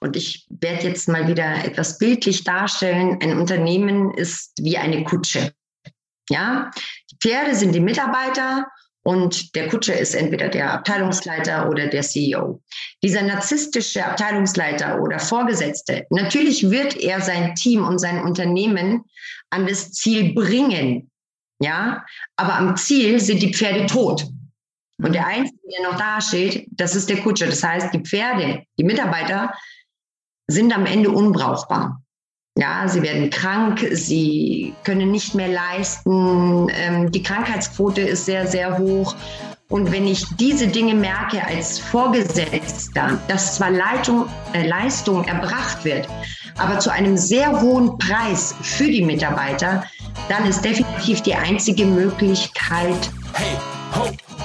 und ich werde jetzt mal wieder etwas bildlich darstellen, ein Unternehmen ist wie eine Kutsche. Ja, die Pferde sind die Mitarbeiter und der Kutscher ist entweder der Abteilungsleiter oder der CEO. Dieser narzisstische Abteilungsleiter oder Vorgesetzte, natürlich wird er sein Team und sein Unternehmen an das Ziel bringen. Ja, aber am Ziel sind die Pferde tot. Und der Einzige, der noch da steht, das ist der Kutscher. Das heißt, die Pferde, die Mitarbeiter sind am Ende unbrauchbar. Ja, sie werden krank, sie können nicht mehr leisten, ähm, die Krankheitsquote ist sehr, sehr hoch. Und wenn ich diese Dinge merke als Vorgesetzter, dass zwar Leitung, äh, Leistung erbracht wird, aber zu einem sehr hohen Preis für die Mitarbeiter, dann ist definitiv die einzige Möglichkeit. Hey, ho!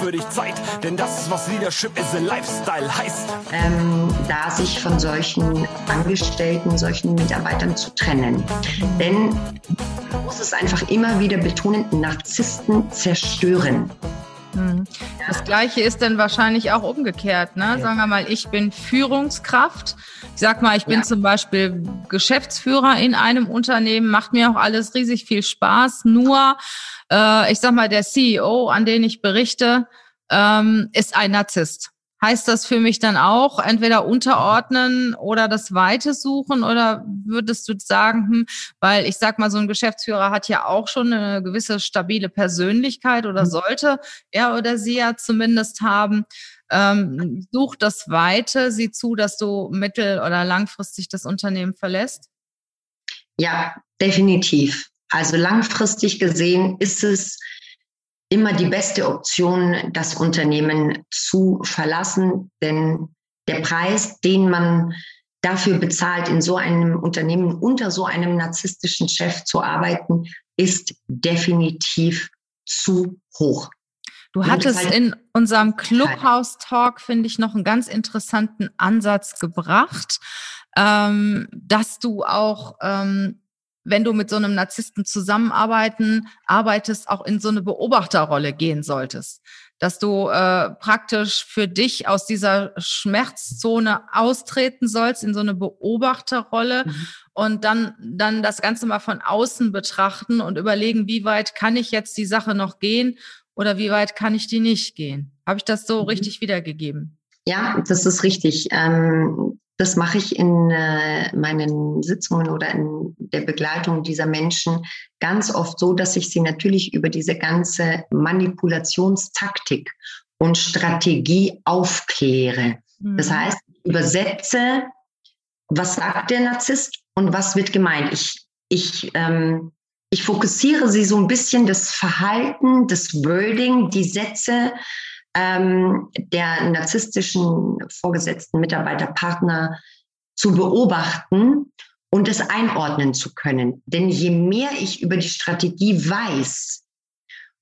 für dich Zeit. Denn das ist, was Leadership is a Lifestyle heißt. Ähm, da sich von solchen Angestellten, solchen Mitarbeitern zu trennen. Denn man muss es einfach immer wieder betonen, Narzissten zerstören. Hm. Das Gleiche ist dann wahrscheinlich auch umgekehrt. Ne? Ja. Sagen wir mal, ich bin Führungskraft. Ich sag mal, ich bin ja. zum Beispiel Geschäftsführer in einem Unternehmen, macht mir auch alles riesig viel Spaß. Nur, äh, ich sag mal, der CEO, an den ich berichte, ähm, ist ein Narzisst. Heißt das für mich dann auch entweder unterordnen oder das Weite suchen oder würdest du sagen, hm, weil ich sag mal, so ein Geschäftsführer hat ja auch schon eine gewisse stabile Persönlichkeit oder mhm. sollte er oder sie ja zumindest haben. Ähm, such das Weite, sieh zu, dass du mittel- oder langfristig das Unternehmen verlässt? Ja, definitiv. Also langfristig gesehen ist es immer die beste Option, das Unternehmen zu verlassen, denn der Preis, den man dafür bezahlt, in so einem Unternehmen unter so einem narzisstischen Chef zu arbeiten, ist definitiv zu hoch. Du hattest in unserem Clubhouse-Talk, finde ich, noch einen ganz interessanten Ansatz gebracht, ähm, dass du auch ähm, wenn du mit so einem Narzissten zusammenarbeiten, arbeitest, auch in so eine Beobachterrolle gehen solltest. Dass du äh, praktisch für dich aus dieser Schmerzzone austreten sollst in so eine Beobachterrolle mhm. und dann, dann das Ganze mal von außen betrachten und überlegen, wie weit kann ich jetzt die Sache noch gehen oder wie weit kann ich die nicht gehen. Habe ich das so mhm. richtig wiedergegeben? Ja, das ist richtig. Ähm, das mache ich in äh, meinen Sitzungen oder in der Begleitung dieser Menschen ganz oft so, dass ich sie natürlich über diese ganze Manipulationstaktik und Strategie aufkläre. Mhm. Das heißt, ich übersetze, was sagt der Narzisst und was wird gemeint. Ich, ich, ähm, ich fokussiere sie so ein bisschen das Verhalten, das Wording, die Sätze ähm, der narzisstischen vorgesetzten Mitarbeiterpartner zu beobachten und es einordnen zu können. Denn je mehr ich über die Strategie weiß,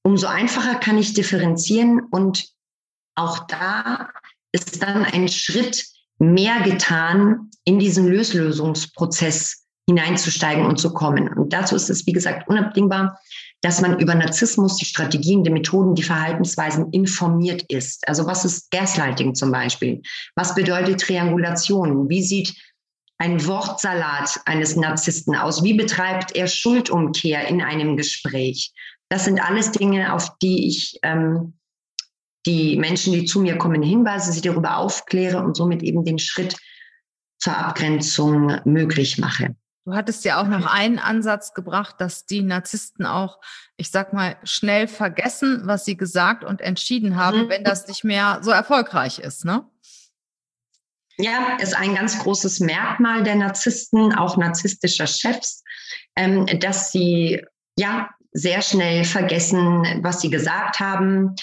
umso einfacher kann ich differenzieren und auch da ist dann ein Schritt mehr getan, in diesen Löslösungsprozess hineinzusteigen und zu kommen. Und dazu ist es, wie gesagt, unabdingbar, dass man über Narzissmus, die Strategien, die Methoden, die Verhaltensweisen informiert ist. Also was ist Gaslighting zum Beispiel? Was bedeutet Triangulation? Wie sieht ein Wortsalat eines Narzissten aus? Wie betreibt er Schuldumkehr in einem Gespräch? Das sind alles Dinge, auf die ich ähm, die Menschen, die zu mir kommen, hinweise, sie darüber aufkläre und somit eben den Schritt zur Abgrenzung möglich mache. Du hattest ja auch noch einen Ansatz gebracht, dass die Narzissten auch, ich sag mal, schnell vergessen, was sie gesagt und entschieden haben, mhm. wenn das nicht mehr so erfolgreich ist, ne? Ja, ist ein ganz großes Merkmal der Narzissten, auch narzisstischer Chefs, ähm, dass sie ja sehr schnell vergessen, was sie gesagt haben,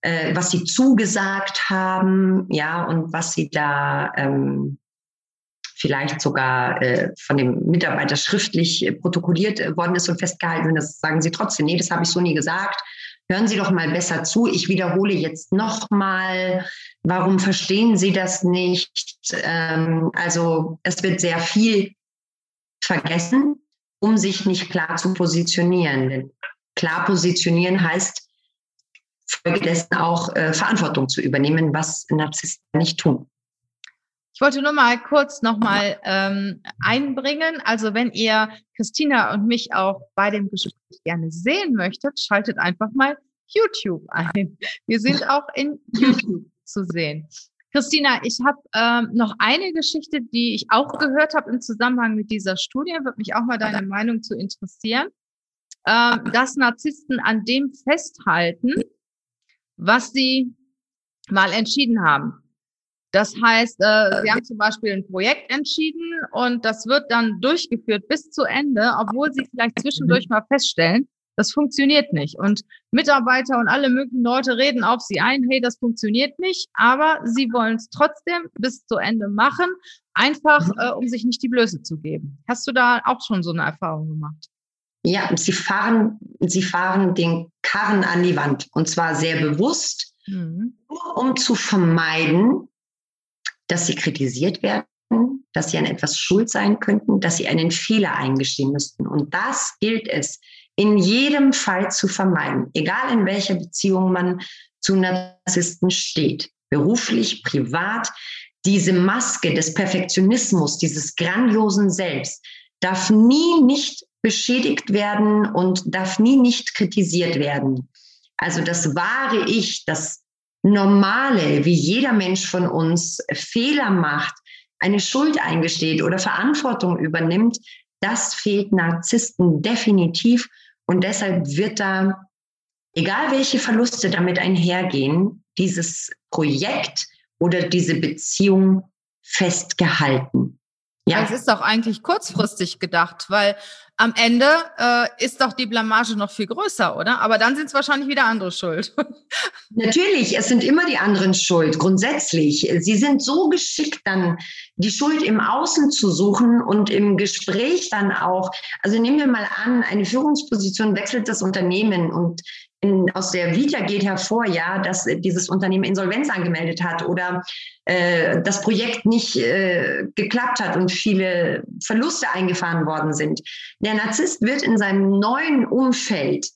äh, was sie zugesagt haben, ja, und was sie da ähm, vielleicht sogar äh, von dem Mitarbeiter schriftlich äh, protokolliert äh, worden ist und festgehalten. Und das sagen sie trotzdem, nee, das habe ich so nie gesagt. hören Sie doch mal besser zu. Ich wiederhole jetzt nochmal, warum verstehen Sie das nicht? Ähm, also es wird sehr viel vergessen, um sich nicht klar zu positionieren. Denn klar positionieren heißt, folgedessen auch äh, Verantwortung zu übernehmen, was Narzissten nicht tun. Ich wollte nur mal kurz nochmal ähm, einbringen. Also wenn ihr Christina und mich auch bei dem Gespräch gerne sehen möchtet, schaltet einfach mal YouTube ein. Wir sind auch in YouTube zu sehen. Christina, ich habe ähm, noch eine Geschichte, die ich auch gehört habe im Zusammenhang mit dieser Studie. Würde mich auch mal deine Meinung zu interessieren. Ähm, dass Narzissten an dem festhalten, was sie mal entschieden haben. Das heißt, äh, sie haben zum Beispiel ein Projekt entschieden und das wird dann durchgeführt bis zu Ende, obwohl sie vielleicht zwischendurch mal feststellen, das funktioniert nicht. Und Mitarbeiter und alle möglichen Leute reden auf sie ein, hey, das funktioniert nicht, aber sie wollen es trotzdem bis zu Ende machen, einfach mhm. äh, um sich nicht die Blöße zu geben. Hast du da auch schon so eine Erfahrung gemacht? Ja, sie fahren, sie fahren den Karren an die Wand und zwar sehr bewusst, mhm. nur um zu vermeiden, dass sie kritisiert werden, dass sie an etwas schuld sein könnten, dass sie einen Fehler eingestehen müssten. Und das gilt es in jedem Fall zu vermeiden, egal in welcher Beziehung man zu Narzissten steht, beruflich, privat. Diese Maske des Perfektionismus, dieses grandiosen Selbst, darf nie nicht beschädigt werden und darf nie nicht kritisiert werden. Also das wahre Ich, das Normale, wie jeder Mensch von uns Fehler macht, eine Schuld eingesteht oder Verantwortung übernimmt, das fehlt Narzissten definitiv. Und deshalb wird da, egal welche Verluste damit einhergehen, dieses Projekt oder diese Beziehung festgehalten. Ja. Es ist doch eigentlich kurzfristig gedacht, weil am Ende äh, ist doch die Blamage noch viel größer, oder? Aber dann sind es wahrscheinlich wieder andere schuld. Natürlich, es sind immer die anderen schuld, grundsätzlich. Sie sind so geschickt, dann die Schuld im Außen zu suchen und im Gespräch dann auch. Also nehmen wir mal an, eine Führungsposition wechselt das Unternehmen und in, aus der Vita geht hervor, ja, dass dieses Unternehmen Insolvenz angemeldet hat oder äh, das Projekt nicht äh, geklappt hat und viele Verluste eingefahren worden sind. Der Narzisst wird in seinem neuen Umfeld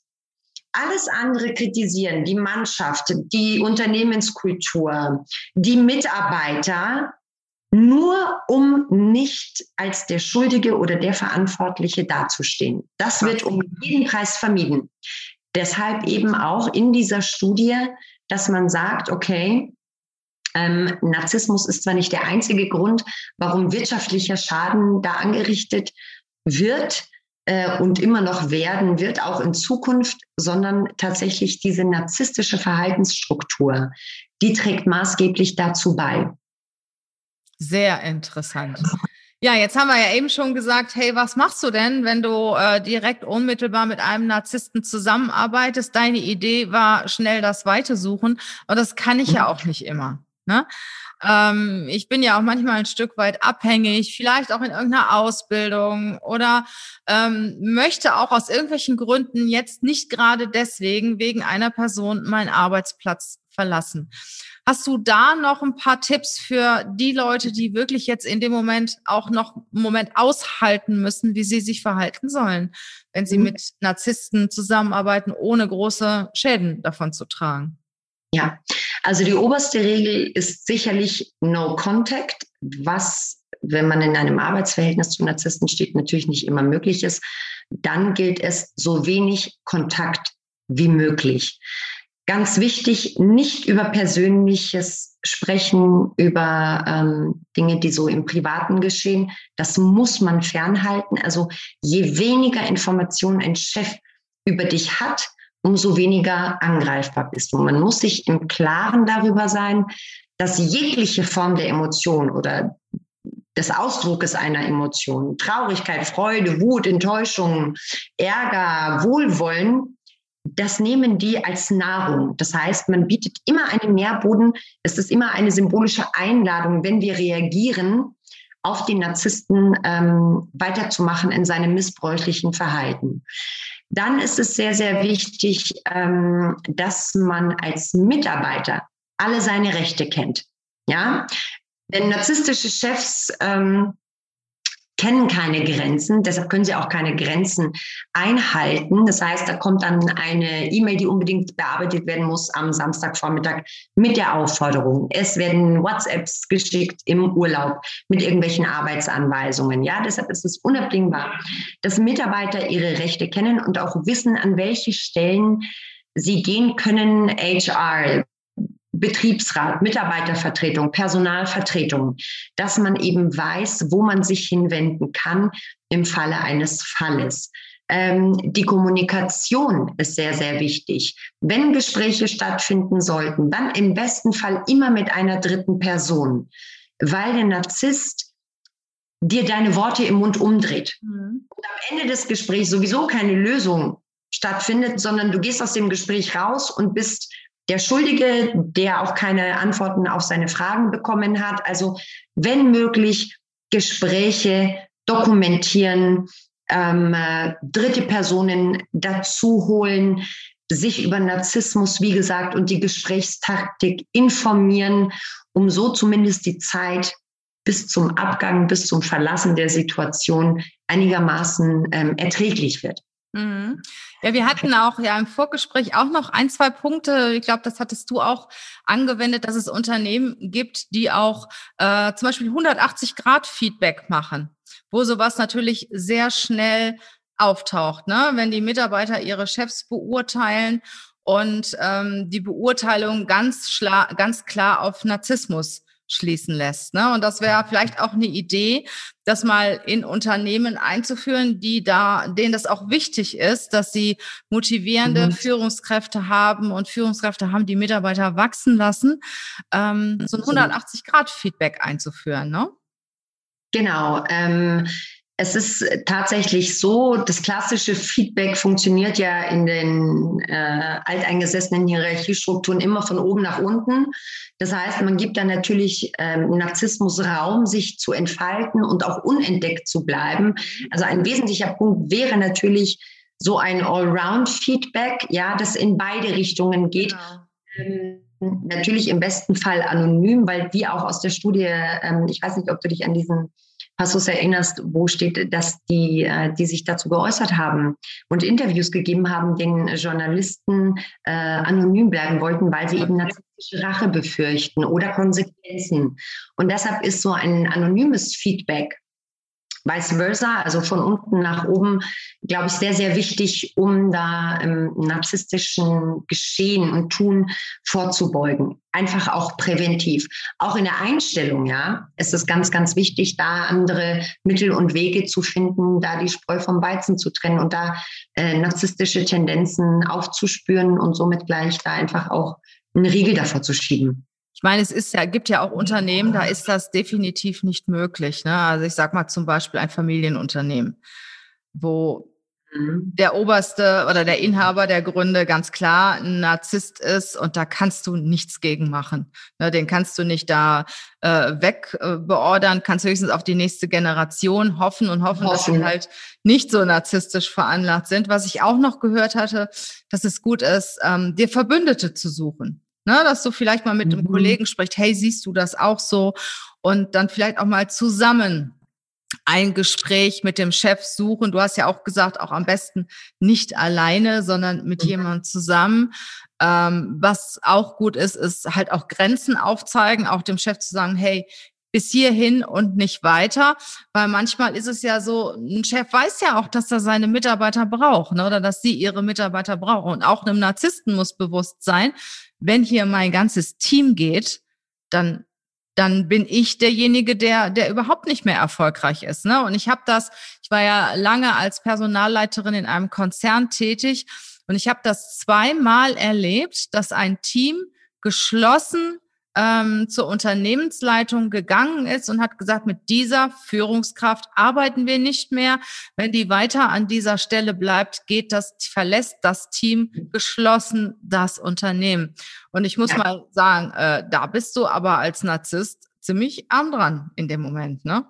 alles andere kritisieren, die Mannschaft, die Unternehmenskultur, die Mitarbeiter, nur um nicht als der Schuldige oder der Verantwortliche dazustehen. Das wird um jeden Preis vermieden. Deshalb eben auch in dieser Studie, dass man sagt, okay, ähm, Narzissmus ist zwar nicht der einzige Grund, warum wirtschaftlicher Schaden da angerichtet wird äh, und immer noch werden wird, auch in Zukunft, sondern tatsächlich diese narzisstische Verhaltensstruktur, die trägt maßgeblich dazu bei. Sehr interessant. Ja, jetzt haben wir ja eben schon gesagt, hey, was machst du denn, wenn du äh, direkt unmittelbar mit einem Narzissten zusammenarbeitest? Deine Idee war schnell das Weite suchen, aber das kann ich ja auch nicht immer. Ne? Ähm, ich bin ja auch manchmal ein Stück weit abhängig, vielleicht auch in irgendeiner Ausbildung oder ähm, möchte auch aus irgendwelchen Gründen jetzt nicht gerade deswegen wegen einer Person meinen Arbeitsplatz verlassen. Hast du da noch ein paar Tipps für die Leute, die wirklich jetzt in dem Moment auch noch einen Moment aushalten müssen, wie sie sich verhalten sollen, wenn sie mhm. mit Narzissten zusammenarbeiten, ohne große Schäden davon zu tragen? Ja, also die oberste Regel ist sicherlich No Contact, was, wenn man in einem Arbeitsverhältnis zu Narzissten steht, natürlich nicht immer möglich ist. Dann gilt es, so wenig Kontakt wie möglich. Ganz wichtig, nicht über Persönliches sprechen, über ähm, Dinge, die so im Privaten geschehen. Das muss man fernhalten. Also je weniger Informationen ein Chef über dich hat, umso weniger angreifbar bist du. Man muss sich im Klaren darüber sein, dass jegliche Form der Emotion oder des Ausdruckes einer Emotion, Traurigkeit, Freude, Wut, Enttäuschung, Ärger, Wohlwollen, das nehmen die als Nahrung. Das heißt, man bietet immer einen Nährboden. Es ist immer eine symbolische Einladung, wenn wir reagieren, auf den Narzissten ähm, weiterzumachen in seinem missbräuchlichen Verhalten. dann ist es sehr, sehr wichtig, ähm, dass man als Mitarbeiter alle seine Rechte kennt. Ja, denn narzisstische Chefs ähm, kennen keine Grenzen, deshalb können sie auch keine Grenzen einhalten. Das heißt, da kommt dann eine E-Mail, die unbedingt bearbeitet werden muss am Samstagvormittag mit der Aufforderung. Es werden WhatsApps geschickt im Urlaub mit irgendwelchen Arbeitsanweisungen. Ja, deshalb ist es unabdingbar, dass Mitarbeiter ihre Rechte kennen und auch wissen, an welche Stellen sie gehen können, HR, Betriebsrat, Mitarbeitervertretung, Personalvertretung, dass man eben weiß, wo man sich hinwenden kann im Falle eines Falles. Ähm, die Kommunikation ist sehr, sehr wichtig. Wenn Gespräche stattfinden sollten, dann im besten Fall immer mit einer dritten Person, weil der Narzisst dir deine Worte im Mund umdreht. Mhm. Und am Ende des Gesprächs sowieso keine Lösung stattfindet, sondern du gehst aus dem Gespräch raus und bist der Schuldige, der auch keine Antworten auf seine Fragen bekommen hat. Also wenn möglich Gespräche dokumentieren, ähm, äh, dritte Personen dazu holen, sich über Narzissmus, wie gesagt, und die Gesprächstaktik informieren, um so zumindest die Zeit bis zum Abgang, bis zum Verlassen der Situation einigermaßen ähm, erträglich wird. Mhm. Ja, wir hatten auch ja im Vorgespräch auch noch ein, zwei Punkte. Ich glaube, das hattest du auch angewendet, dass es Unternehmen gibt, die auch äh, zum Beispiel 180 Grad Feedback machen, wo sowas natürlich sehr schnell auftaucht, ne? wenn die Mitarbeiter ihre Chefs beurteilen und ähm, die Beurteilung ganz, ganz klar auf Narzissmus schließen lässt. Ne? Und das wäre vielleicht auch eine Idee, das mal in Unternehmen einzuführen, die da, denen das auch wichtig ist, dass sie motivierende mhm. Führungskräfte haben und Führungskräfte haben, die Mitarbeiter wachsen lassen, ähm, so ein 180-Grad-Feedback einzuführen. Ne? Genau. Ähm, es ist tatsächlich so, das klassische Feedback funktioniert ja in den äh, alteingesessenen Hierarchiestrukturen immer von oben nach unten. Das heißt, man gibt dann natürlich ähm, Narzissmus Raum, sich zu entfalten und auch unentdeckt zu bleiben. Also ein wesentlicher Punkt wäre natürlich so ein Allround-Feedback, ja, das in beide Richtungen geht. Genau. Ähm, natürlich im besten Fall anonym, weil wie auch aus der Studie, ähm, ich weiß nicht, ob du dich an diesen Passus erinnerst, wo steht, dass die, äh, die sich dazu geäußert haben und Interviews gegeben haben, den Journalisten äh, anonym bleiben wollten, weil sie eben narzisstische Rache befürchten oder Konsequenzen. Und deshalb ist so ein anonymes Feedback vice versa, also von unten nach oben, glaube ich, sehr, sehr wichtig, um da im narzisstischen Geschehen und Tun vorzubeugen. Einfach auch präventiv. Auch in der Einstellung, ja, ist es ganz, ganz wichtig, da andere Mittel und Wege zu finden, da die Spreu vom Weizen zu trennen und da äh, narzisstische Tendenzen aufzuspüren und somit gleich da einfach auch einen Riegel davor zu schieben. Ich meine, es ist ja, gibt ja auch Unternehmen, da ist das definitiv nicht möglich. Ne? Also ich sage mal zum Beispiel ein Familienunternehmen, wo mhm. der Oberste oder der Inhaber der Gründe ganz klar ein Narzisst ist und da kannst du nichts gegen machen. Ne, den kannst du nicht da äh, wegbeordern, äh, kannst höchstens auf die nächste Generation hoffen und hoffen, hoffen, dass sie halt nicht so narzisstisch veranlagt sind. Was ich auch noch gehört hatte, dass es gut ist, ähm, dir Verbündete zu suchen. Ne, dass du vielleicht mal mit mhm. einem Kollegen sprichst, hey, siehst du das auch so? Und dann vielleicht auch mal zusammen ein Gespräch mit dem Chef suchen. Du hast ja auch gesagt, auch am besten nicht alleine, sondern mit mhm. jemandem zusammen. Ähm, was auch gut ist, ist halt auch Grenzen aufzeigen, auch dem Chef zu sagen, hey, bis hierhin und nicht weiter, weil manchmal ist es ja so, ein Chef weiß ja auch, dass er seine Mitarbeiter braucht ne, oder dass sie ihre Mitarbeiter brauchen. Und auch einem Narzissten muss bewusst sein, wenn hier mein ganzes Team geht, dann dann bin ich derjenige, der der überhaupt nicht mehr erfolgreich ist. Ne? Und ich habe das, ich war ja lange als Personalleiterin in einem Konzern tätig und ich habe das zweimal erlebt, dass ein Team geschlossen ähm, zur Unternehmensleitung gegangen ist und hat gesagt, mit dieser Führungskraft arbeiten wir nicht mehr. Wenn die weiter an dieser Stelle bleibt, geht das, verlässt das Team geschlossen das Unternehmen. Und ich muss ja. mal sagen, äh, da bist du aber als Narzisst ziemlich arm dran in dem Moment, ne?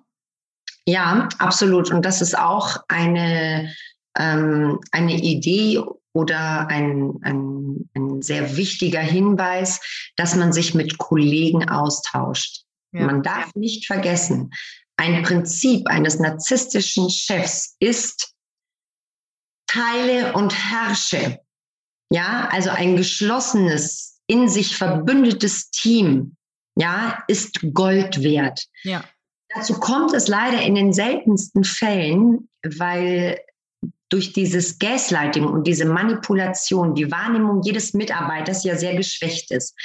Ja, absolut. Und das ist auch eine ähm, eine Idee oder ein, ein, ein sehr wichtiger Hinweis, dass man sich mit Kollegen austauscht. Ja. Man darf nicht vergessen, ein Prinzip eines narzisstischen Chefs ist, teile und herrsche. Ja, also ein geschlossenes, in sich verbündetes Team, ja, ist Gold wert. Ja. Dazu kommt es leider in den seltensten Fällen, weil durch dieses Gaslighting und diese Manipulation die Wahrnehmung jedes Mitarbeiters ja sehr geschwächt ist.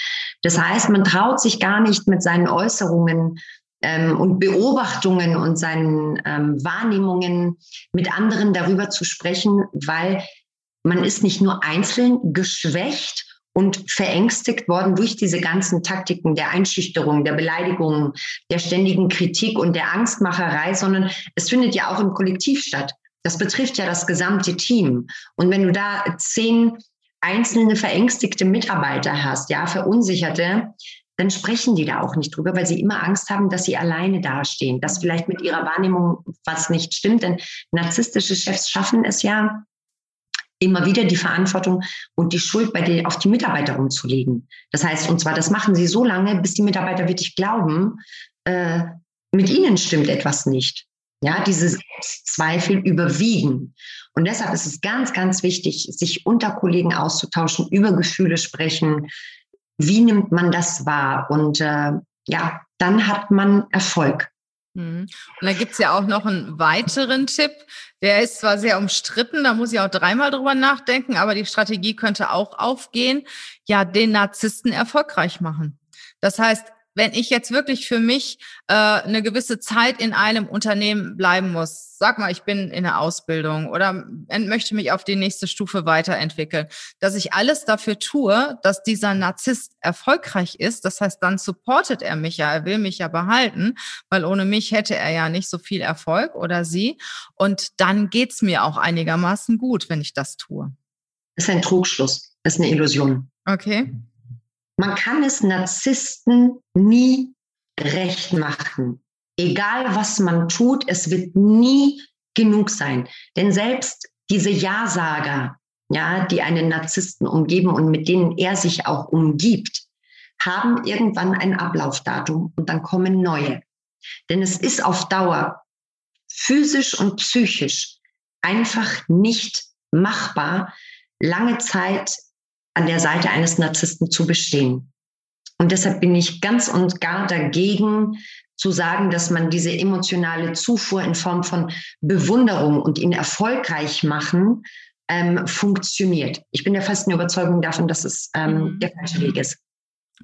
Das heißt, man traut sich gar nicht mit seinen Äußerungen ähm, und Beobachtungen und seinen ähm, Wahrnehmungen mit anderen darüber zu sprechen, weil man ist nicht nur einzeln geschwächt und verängstigt worden durch diese ganzen Taktiken der Einschüchterung, der Beleidigung, der ständigen Kritik und der Angstmacherei, sondern es findet ja auch im Kollektiv statt. Das betrifft ja das gesamte Team. Und wenn du da zehn einzelne verängstigte Mitarbeiter hast, ja, verunsicherte, dann sprechen die da auch nicht drüber, weil sie immer Angst haben, dass sie alleine dastehen, dass vielleicht mit ihrer Wahrnehmung was nicht stimmt. Denn narzisstische Chefs schaffen es ja, immer wieder die Verantwortung und die Schuld bei den, auf die Mitarbeiter umzulegen. Das heißt, und zwar, das machen sie so lange, bis die Mitarbeiter wirklich glauben, äh, mit ihnen stimmt etwas nicht. Ja, diese Zweifel überwiegen. Und deshalb ist es ganz, ganz wichtig, sich unter Kollegen auszutauschen, über Gefühle sprechen. Wie nimmt man das wahr? Und äh, ja, dann hat man Erfolg. Mhm. Und da gibt's ja auch noch einen weiteren Tipp. Der ist zwar sehr umstritten, da muss ich auch dreimal drüber nachdenken, aber die Strategie könnte auch aufgehen. Ja, den Narzissten erfolgreich machen. Das heißt, wenn ich jetzt wirklich für mich äh, eine gewisse Zeit in einem Unternehmen bleiben muss, sag mal, ich bin in der Ausbildung oder möchte mich auf die nächste Stufe weiterentwickeln, dass ich alles dafür tue, dass dieser Narzisst erfolgreich ist. Das heißt, dann supportet er mich ja, er will mich ja behalten, weil ohne mich hätte er ja nicht so viel Erfolg oder sie. Und dann geht's mir auch einigermaßen gut, wenn ich das tue. Das ist ein Trugschluss, das ist eine Illusion. Okay. Man kann es Narzissten nie recht machen. Egal was man tut, es wird nie genug sein. Denn selbst diese Ja-Sager, ja, die einen Narzissten umgeben und mit denen er sich auch umgibt, haben irgendwann ein Ablaufdatum und dann kommen neue. Denn es ist auf Dauer physisch und psychisch einfach nicht machbar, lange Zeit an der Seite eines Narzissten zu bestehen. Und deshalb bin ich ganz und gar dagegen zu sagen, dass man diese emotionale Zufuhr in Form von Bewunderung und ihn erfolgreich machen ähm, funktioniert. Ich bin der festen Überzeugung davon, dass es ähm, mhm. der falsche Weg ist.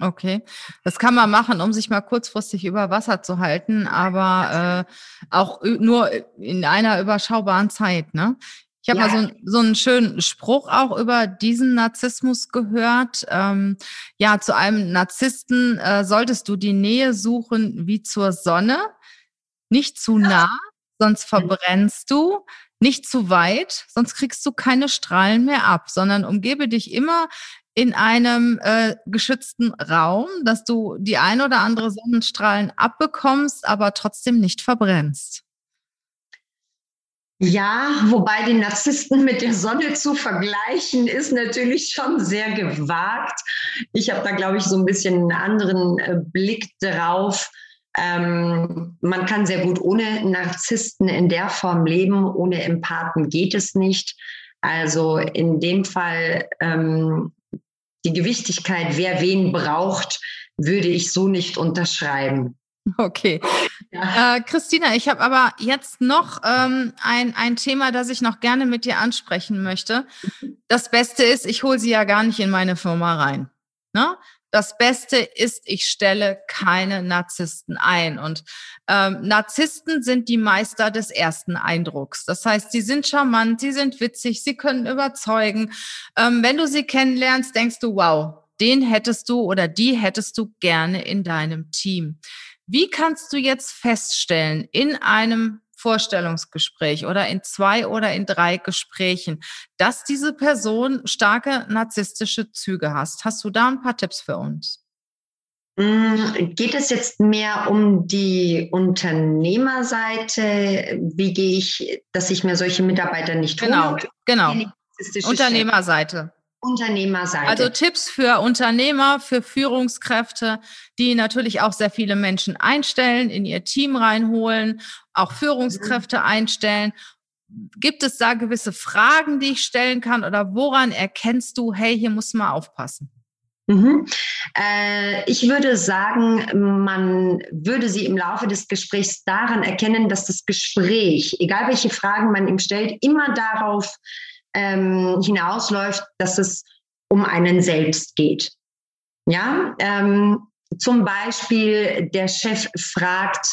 Okay, das kann man machen, um sich mal kurzfristig über Wasser zu halten, aber äh, auch nur in einer überschaubaren Zeit. Ne? Ich habe ja. mal so, so einen schönen Spruch auch über diesen Narzissmus gehört. Ähm, ja, zu einem Narzissten äh, solltest du die Nähe suchen wie zur Sonne, nicht zu nah, sonst verbrennst du, nicht zu weit, sonst kriegst du keine Strahlen mehr ab, sondern umgebe dich immer in einem äh, geschützten Raum, dass du die ein oder andere Sonnenstrahlen abbekommst, aber trotzdem nicht verbrennst. Ja, wobei den Narzissten mit der Sonne zu vergleichen, ist natürlich schon sehr gewagt. Ich habe da, glaube ich, so ein bisschen einen anderen äh, Blick drauf. Ähm, man kann sehr gut ohne Narzissten in der Form leben. Ohne Empathen geht es nicht. Also in dem Fall ähm, die Gewichtigkeit, wer wen braucht, würde ich so nicht unterschreiben. Okay. Ja. Äh, Christina, ich habe aber jetzt noch ähm, ein, ein Thema, das ich noch gerne mit dir ansprechen möchte. Das Beste ist, ich hole sie ja gar nicht in meine Firma rein. Ne? Das Beste ist, ich stelle keine Narzissten ein. Und ähm, Narzissten sind die Meister des ersten Eindrucks. Das heißt, sie sind charmant, sie sind witzig, sie können überzeugen. Ähm, wenn du sie kennenlernst, denkst du, wow, den hättest du oder die hättest du gerne in deinem Team. Wie kannst du jetzt feststellen in einem Vorstellungsgespräch oder in zwei oder in drei Gesprächen, dass diese Person starke narzisstische Züge hast? Hast du da ein paar Tipps für uns? Mm, geht es jetzt mehr um die Unternehmerseite? Wie gehe ich, dass ich mir solche Mitarbeiter nicht genau, hole? Genau, genau. Unternehmerseite. Unternehmerseite. Also Tipps für Unternehmer, für Führungskräfte, die natürlich auch sehr viele Menschen einstellen, in ihr Team reinholen, auch Führungskräfte mhm. einstellen. Gibt es da gewisse Fragen, die ich stellen kann oder woran erkennst du, hey, hier muss man aufpassen? Mhm. Äh, ich würde sagen, man würde sie im Laufe des Gesprächs daran erkennen, dass das Gespräch, egal welche Fragen man ihm stellt, immer darauf ähm, hinausläuft, dass es um einen selbst geht. Ja, ähm, zum Beispiel der Chef fragt,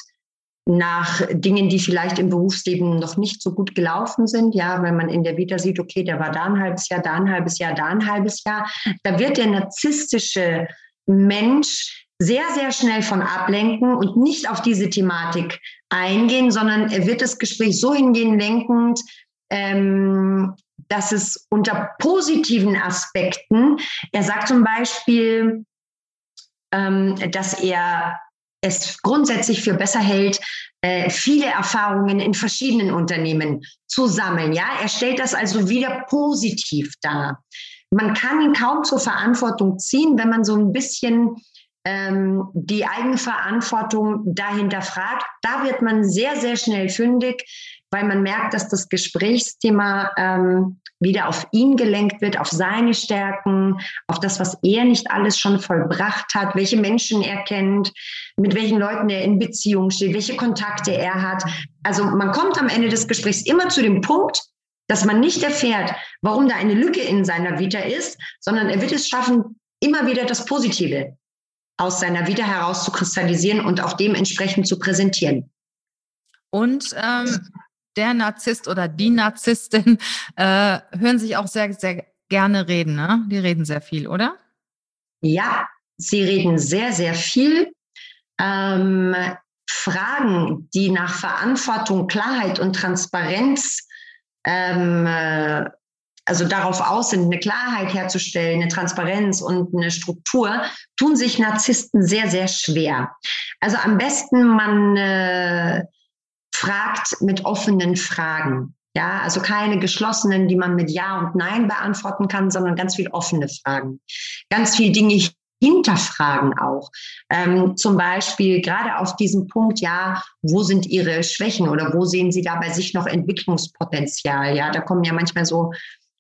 nach Dingen, die vielleicht im Berufsleben noch nicht so gut gelaufen sind. Ja, wenn man in der Vita sieht, okay, der war da ein halbes Jahr, da ein halbes Jahr, da ein halbes Jahr, da wird der narzisstische Mensch sehr, sehr schnell von ablenken und nicht auf diese Thematik eingehen, sondern er wird das Gespräch so hingehen lenkend, ähm, dass es unter positiven Aspekten, er sagt zum Beispiel, ähm, dass er es grundsätzlich für besser hält, äh, viele Erfahrungen in verschiedenen Unternehmen zu sammeln. Ja, er stellt das also wieder positiv dar. Man kann ihn kaum zur Verantwortung ziehen, wenn man so ein bisschen ähm, die Eigenverantwortung dahinter fragt. Da wird man sehr, sehr schnell fündig, weil man merkt, dass das Gesprächsthema ähm, wieder auf ihn gelenkt wird, auf seine Stärken, auf das, was er nicht alles schon vollbracht hat, welche Menschen er kennt, mit welchen Leuten er in Beziehung steht, welche Kontakte er hat. Also man kommt am Ende des Gesprächs immer zu dem Punkt, dass man nicht erfährt, warum da eine Lücke in seiner Vita ist, sondern er wird es schaffen, immer wieder das Positive aus seiner Vita herauszukristallisieren und auch dementsprechend zu präsentieren. Und ähm, der Narzisst oder die Narzisstin äh, hören sich auch sehr, sehr gerne reden. Ne? Die reden sehr viel, oder? Ja, sie reden sehr, sehr viel. Ähm, Fragen, die nach Verantwortung, Klarheit und Transparenz, ähm, äh, also darauf aus sind, eine Klarheit herzustellen, eine Transparenz und eine Struktur, tun sich Narzissten sehr, sehr schwer. Also am besten man äh, fragt mit offenen Fragen. Ja, also keine geschlossenen, die man mit Ja und Nein beantworten kann, sondern ganz viel offene Fragen. Ganz viel Dinge hinterfragen auch. Ähm, zum Beispiel gerade auf diesem Punkt, ja, wo sind Ihre Schwächen oder wo sehen Sie da bei sich noch Entwicklungspotenzial? Ja, da kommen ja manchmal so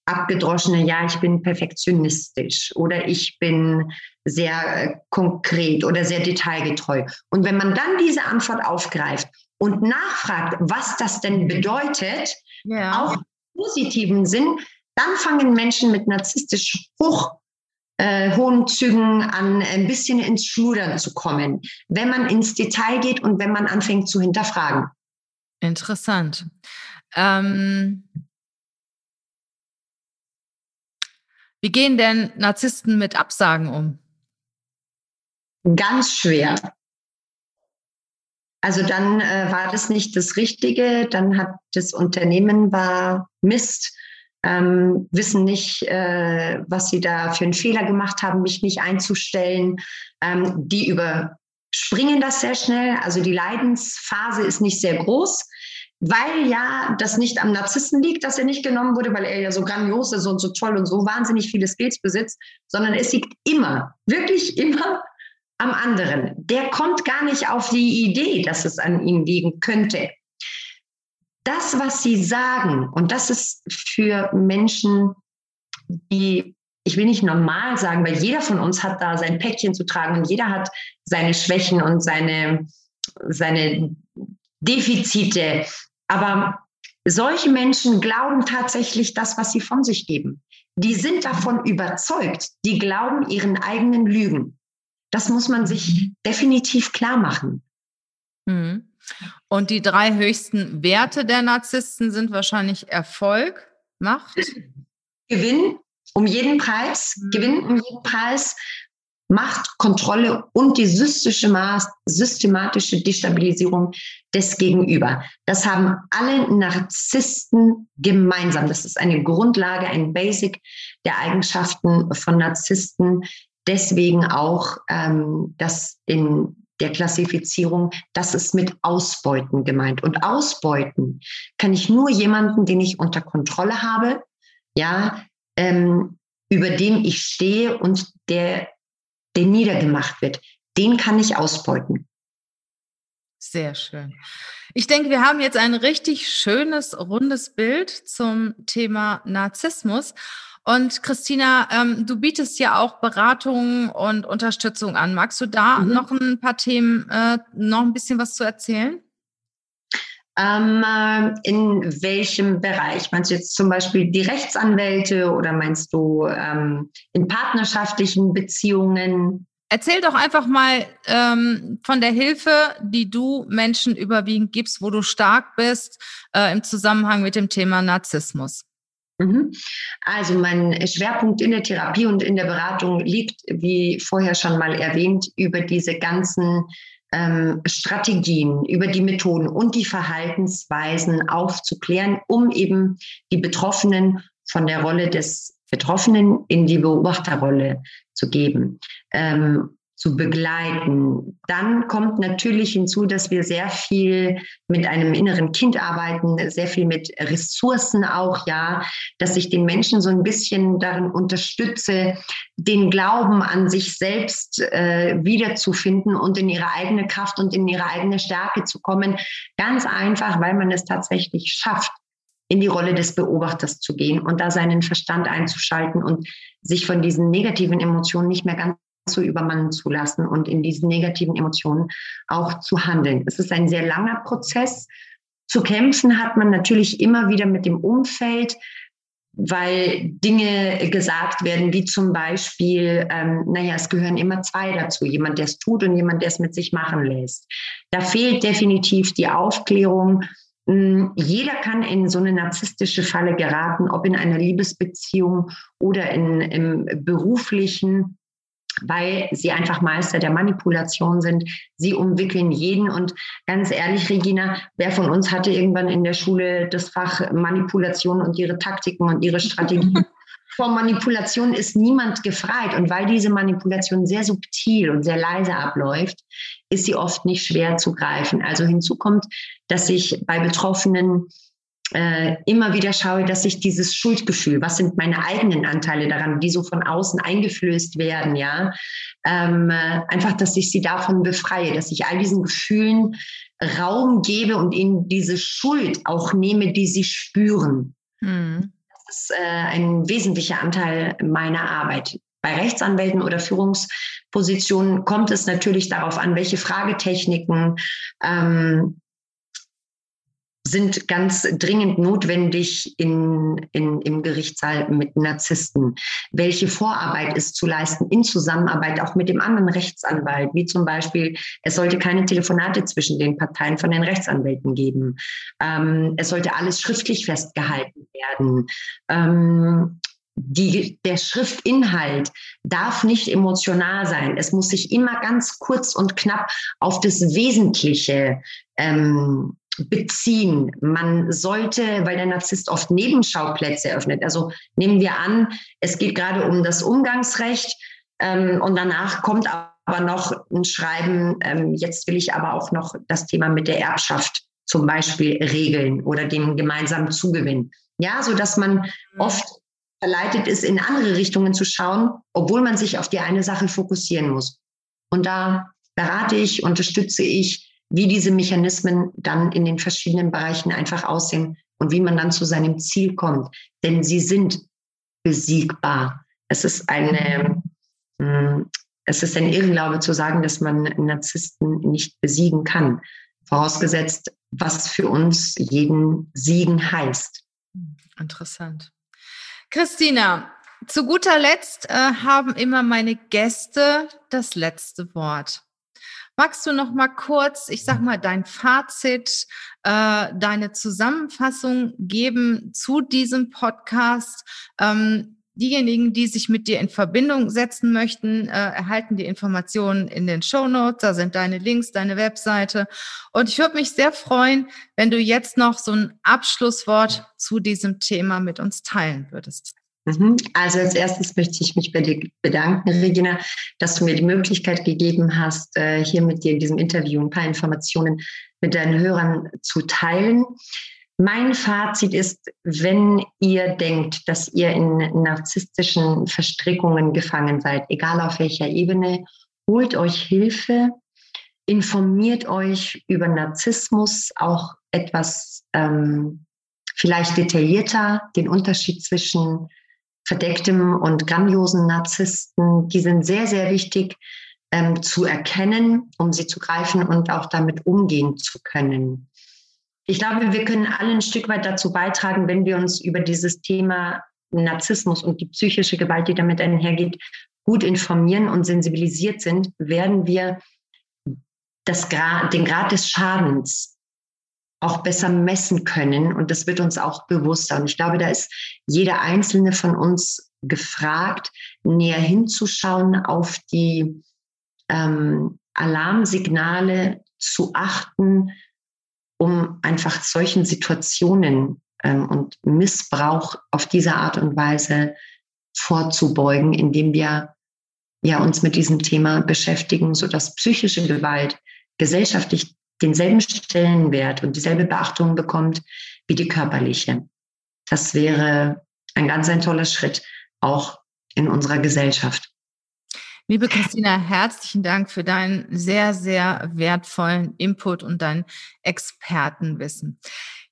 abgedroschene, ja, ich bin perfektionistisch oder ich bin sehr äh, konkret oder sehr detailgetreu. Und wenn man dann diese Antwort aufgreift und nachfragt, was das denn bedeutet, ja. auch im positiven Sinn, dann fangen Menschen mit narzisstisch hoch äh, hohen Zügen an, ein bisschen ins Schludern zu kommen, wenn man ins Detail geht und wenn man anfängt zu hinterfragen. Interessant. Ähm, wie gehen denn Narzissten mit Absagen um? Ganz schwer. Also dann äh, war das nicht das Richtige, dann hat das Unternehmen war Mist, ähm, wissen nicht, äh, was sie da für einen Fehler gemacht haben, mich nicht einzustellen. Ähm, die überspringen das sehr schnell. Also die Leidensphase ist nicht sehr groß, weil ja das nicht am Narzissten liegt, dass er nicht genommen wurde, weil er ja so grandios ist und so toll und so wahnsinnig viele Skills besitzt, sondern es liegt immer, wirklich immer am anderen. Der kommt gar nicht auf die Idee, dass es an ihm liegen könnte. Das, was sie sagen, und das ist für Menschen, die, ich will nicht normal sagen, weil jeder von uns hat da sein Päckchen zu tragen und jeder hat seine Schwächen und seine, seine Defizite. Aber solche Menschen glauben tatsächlich das, was sie von sich geben. Die sind davon überzeugt. Die glauben ihren eigenen Lügen. Das muss man sich definitiv klar machen. Mhm. Und die drei höchsten Werte der Narzissten sind wahrscheinlich Erfolg, Macht, Gewinn um jeden Preis, mhm. Gewinn um jeden Preis, Macht, Kontrolle und die systematische Destabilisierung des Gegenüber. Das haben alle Narzissten gemeinsam. Das ist eine Grundlage, ein Basic der Eigenschaften von Narzissten, deswegen auch ähm, das in der Klassifizierung, das ist mit Ausbeuten gemeint. Und Ausbeuten kann ich nur jemanden, den ich unter Kontrolle habe, ja, ähm, über dem ich stehe und der, der niedergemacht wird. Den kann ich ausbeuten. Sehr schön. Ich denke, wir haben jetzt ein richtig schönes, rundes Bild zum Thema Narzissmus. Und Christina, ähm, du bietest ja auch Beratung und Unterstützung an. Magst du da mhm. noch ein paar Themen, äh, noch ein bisschen was zu erzählen? Ähm, äh, in welchem Bereich? Meinst du jetzt zum Beispiel die Rechtsanwälte oder meinst du ähm, in partnerschaftlichen Beziehungen? Erzähl doch einfach mal ähm, von der Hilfe, die du Menschen überwiegend gibst, wo du stark bist äh, im Zusammenhang mit dem Thema Narzissmus. Mhm. Also mein Schwerpunkt in der Therapie und in der Beratung liegt, wie vorher schon mal erwähnt, über diese ganzen ähm, Strategien, über die Methoden und die Verhaltensweisen aufzuklären, um eben die Betroffenen von der Rolle des Betroffenen in die Beobachterrolle zu geben. Ähm, zu begleiten. Dann kommt natürlich hinzu, dass wir sehr viel mit einem inneren Kind arbeiten, sehr viel mit Ressourcen auch, ja, dass ich den Menschen so ein bisschen darin unterstütze, den Glauben an sich selbst äh, wiederzufinden und in ihre eigene Kraft und in ihre eigene Stärke zu kommen. Ganz einfach, weil man es tatsächlich schafft, in die Rolle des Beobachters zu gehen und da seinen Verstand einzuschalten und sich von diesen negativen Emotionen nicht mehr ganz zu übermannen zu lassen und in diesen negativen Emotionen auch zu handeln. Es ist ein sehr langer Prozess. Zu kämpfen hat man natürlich immer wieder mit dem Umfeld, weil Dinge gesagt werden, wie zum Beispiel, ähm, naja, es gehören immer zwei dazu, jemand, der es tut und jemand, der es mit sich machen lässt. Da fehlt definitiv die Aufklärung. Hm, jeder kann in so eine narzisstische Falle geraten, ob in einer Liebesbeziehung oder in, im beruflichen weil sie einfach Meister der Manipulation sind. Sie umwickeln jeden. Und ganz ehrlich, Regina, wer von uns hatte irgendwann in der Schule das Fach Manipulation und ihre Taktiken und ihre Strategien? Vor Manipulation ist niemand gefreit. Und weil diese Manipulation sehr subtil und sehr leise abläuft, ist sie oft nicht schwer zu greifen. Also hinzu kommt, dass sich bei Betroffenen äh, immer wieder schaue, dass ich dieses Schuldgefühl, was sind meine eigenen Anteile daran, die so von außen eingeflößt werden, ja, ähm, äh, einfach, dass ich sie davon befreie, dass ich all diesen Gefühlen Raum gebe und ihnen diese Schuld auch nehme, die sie spüren. Mhm. Das ist äh, ein wesentlicher Anteil meiner Arbeit. Bei Rechtsanwälten oder Führungspositionen kommt es natürlich darauf an, welche Fragetechniken ähm, sind ganz dringend notwendig in, in, im Gerichtssaal mit Narzissten. Welche Vorarbeit ist zu leisten in Zusammenarbeit auch mit dem anderen Rechtsanwalt, wie zum Beispiel, es sollte keine Telefonate zwischen den Parteien von den Rechtsanwälten geben. Ähm, es sollte alles schriftlich festgehalten werden. Ähm, die, der Schriftinhalt darf nicht emotional sein. Es muss sich immer ganz kurz und knapp auf das Wesentliche ähm, beziehen. Man sollte, weil der Narzisst oft Nebenschauplätze eröffnet. Also nehmen wir an, es geht gerade um das Umgangsrecht ähm, und danach kommt aber noch ein Schreiben, ähm, jetzt will ich aber auch noch das Thema mit der Erbschaft zum Beispiel regeln oder den gemeinsamen Zugewinn. Ja, so dass man mhm. oft verleitet ist, in andere Richtungen zu schauen, obwohl man sich auf die eine Sache fokussieren muss. Und da berate ich, unterstütze ich, wie diese Mechanismen dann in den verschiedenen Bereichen einfach aussehen und wie man dann zu seinem Ziel kommt. Denn sie sind besiegbar. Es ist eine, hm, es ist ein Irrglaube zu sagen, dass man Narzissten nicht besiegen kann. Vorausgesetzt, was für uns jeden Siegen heißt. Interessant. Christina, zu guter Letzt äh, haben immer meine Gäste das letzte Wort. Magst du noch mal kurz, ich sag mal, dein Fazit, äh, deine Zusammenfassung geben zu diesem Podcast? Ähm, diejenigen, die sich mit dir in Verbindung setzen möchten, äh, erhalten die Informationen in den Show Notes. Da sind deine Links, deine Webseite. Und ich würde mich sehr freuen, wenn du jetzt noch so ein Abschlusswort zu diesem Thema mit uns teilen würdest. Mhm. Also als erstes möchte ich mich bei dir bedanken, Regina, dass du mir die Möglichkeit gegeben hast, äh, hier mit dir in diesem Interview ein paar Informationen mit deinen Hörern zu teilen. Mein Fazit ist, wenn ihr denkt, dass ihr in narzisstischen Verstrickungen gefangen seid, egal auf welcher Ebene, holt euch Hilfe, informiert euch über Narzissmus, auch etwas ähm, vielleicht detaillierter, den Unterschied zwischen verdecktem und grandiosen Narzissten. Die sind sehr, sehr wichtig ähm, zu erkennen, um sie zu greifen und auch damit umgehen zu können. Ich glaube, wir können alle ein Stück weit dazu beitragen, wenn wir uns über dieses Thema Narzissmus und die psychische Gewalt, die damit einhergeht, gut informieren und sensibilisiert sind, werden wir das Grad, den Grad des Schadens auch besser messen können. Und das wird uns auch bewusster. Und ich glaube, da ist jeder einzelne von uns gefragt, näher hinzuschauen, auf die ähm, Alarmsignale zu achten, um einfach solchen Situationen ähm, und Missbrauch auf diese Art und Weise vorzubeugen, indem wir ja uns mit diesem Thema beschäftigen, so dass psychische Gewalt gesellschaftlich denselben Stellenwert und dieselbe Beachtung bekommt wie die körperliche. Das wäre ein ganz ein toller Schritt auch in unserer Gesellschaft. Liebe Christina, herzlichen Dank für deinen sehr, sehr wertvollen Input und dein Expertenwissen.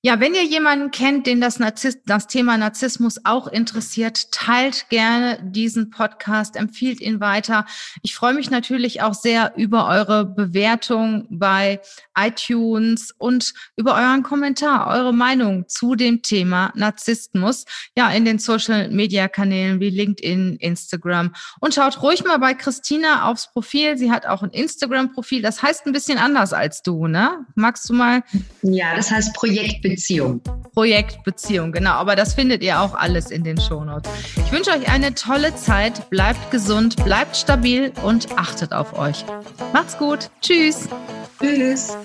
Ja, wenn ihr jemanden kennt, den das, Narziss das Thema Narzissmus auch interessiert, teilt gerne diesen Podcast, empfiehlt ihn weiter. Ich freue mich natürlich auch sehr über eure Bewertung bei iTunes und über euren Kommentar, eure Meinung zu dem Thema Narzissmus. Ja, in den Social Media Kanälen wie LinkedIn, Instagram. Und schaut ruhig mal bei Christina aufs Profil. Sie hat auch ein Instagram-Profil. Das heißt ein bisschen anders als du, ne? Magst du mal? Ja, das heißt Projekt Beziehung. Projektbeziehung, genau. Aber das findet ihr auch alles in den Shownotes. Ich wünsche euch eine tolle Zeit. Bleibt gesund, bleibt stabil und achtet auf euch. Macht's gut. Tschüss. Tschüss.